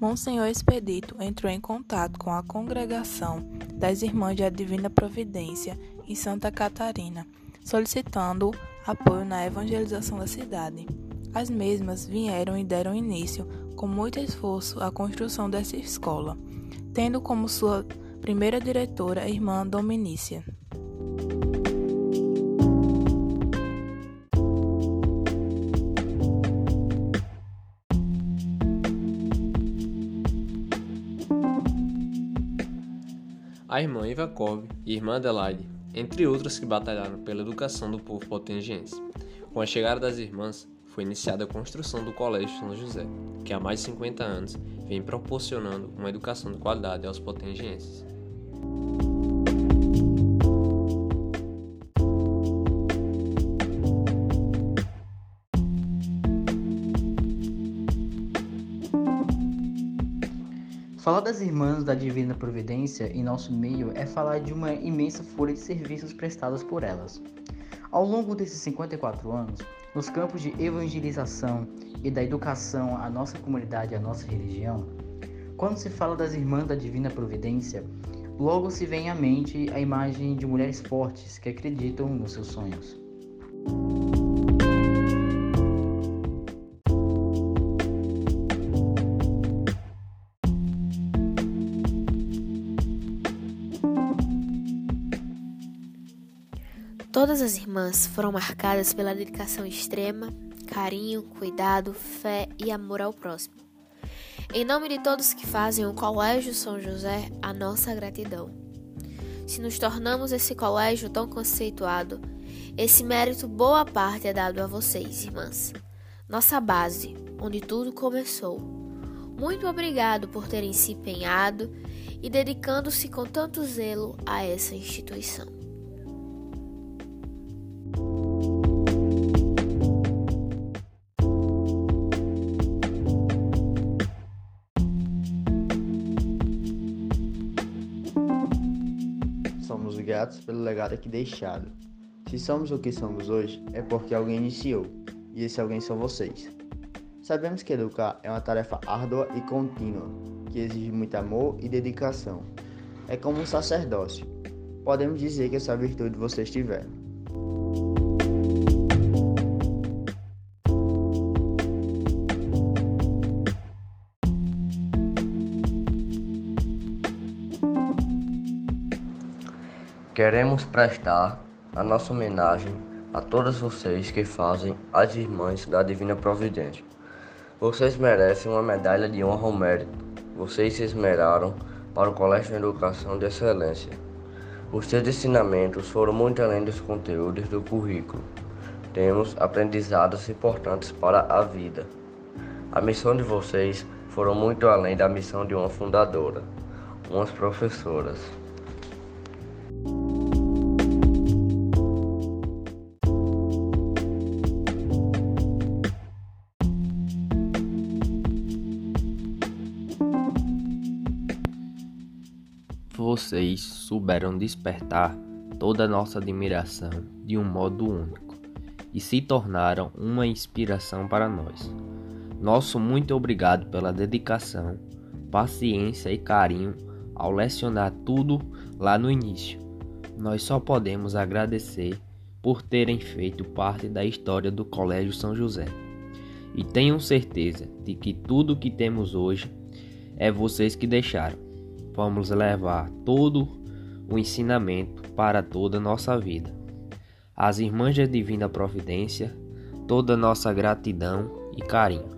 Monsenhor Expedito entrou em contato com a congregação das Irmãs da Divina Providência em Santa Catarina, solicitando apoio na evangelização da cidade. As mesmas vieram e deram início, com muito esforço, à construção dessa escola, tendo como sua primeira diretora a irmã Dominícia. A irmã Iva Cove e irmã Adelaide, entre outras que batalharam pela educação do povo potengiense. Com a chegada das irmãs, foi iniciada a construção do Colégio São José, que há mais de 50 anos vem proporcionando uma educação de qualidade aos potengienses. Falar das Irmãs da Divina Providência em nosso meio é falar de uma imensa folha de serviços prestados por elas. Ao longo desses 54 anos, nos campos de evangelização e da educação à nossa comunidade e à nossa religião, quando se fala das Irmãs da Divina Providência, logo se vem à mente a imagem de mulheres fortes que acreditam nos seus sonhos. Todas as irmãs foram marcadas pela dedicação extrema, carinho, cuidado, fé e amor ao próximo. Em nome de todos que fazem o Colégio São José, a nossa gratidão. Se nos tornamos esse colégio tão conceituado, esse mérito boa parte é dado a vocês, irmãs. Nossa base, onde tudo começou. Muito obrigado por terem se empenhado e dedicando-se com tanto zelo a essa instituição. Gratos pelo legado aqui deixado. Se somos o que somos hoje, é porque alguém iniciou, e esse alguém são vocês. Sabemos que educar é uma tarefa árdua e contínua, que exige muito amor e dedicação. É como um sacerdócio. Podemos dizer que essa virtude vocês tiveram. Queremos prestar a nossa homenagem a todas vocês que fazem as Irmãs da Divina Providência. Vocês merecem uma medalha de honra ao mérito. Vocês se esmeraram para o Colégio de Educação de Excelência. Os seus ensinamentos foram muito além dos conteúdos do currículo. Temos aprendizados importantes para a vida. A missão de vocês foram muito além da missão de uma fundadora, umas professoras. Vocês souberam despertar toda a nossa admiração de um modo único e se tornaram uma inspiração para nós. Nosso muito obrigado pela dedicação, paciência e carinho ao lecionar tudo lá no início. Nós só podemos agradecer por terem feito parte da história do Colégio São José. E tenham certeza de que tudo que temos hoje é vocês que deixaram vamos levar todo o ensinamento para toda a nossa vida. As irmãs da Divina Providência, toda a nossa gratidão e carinho.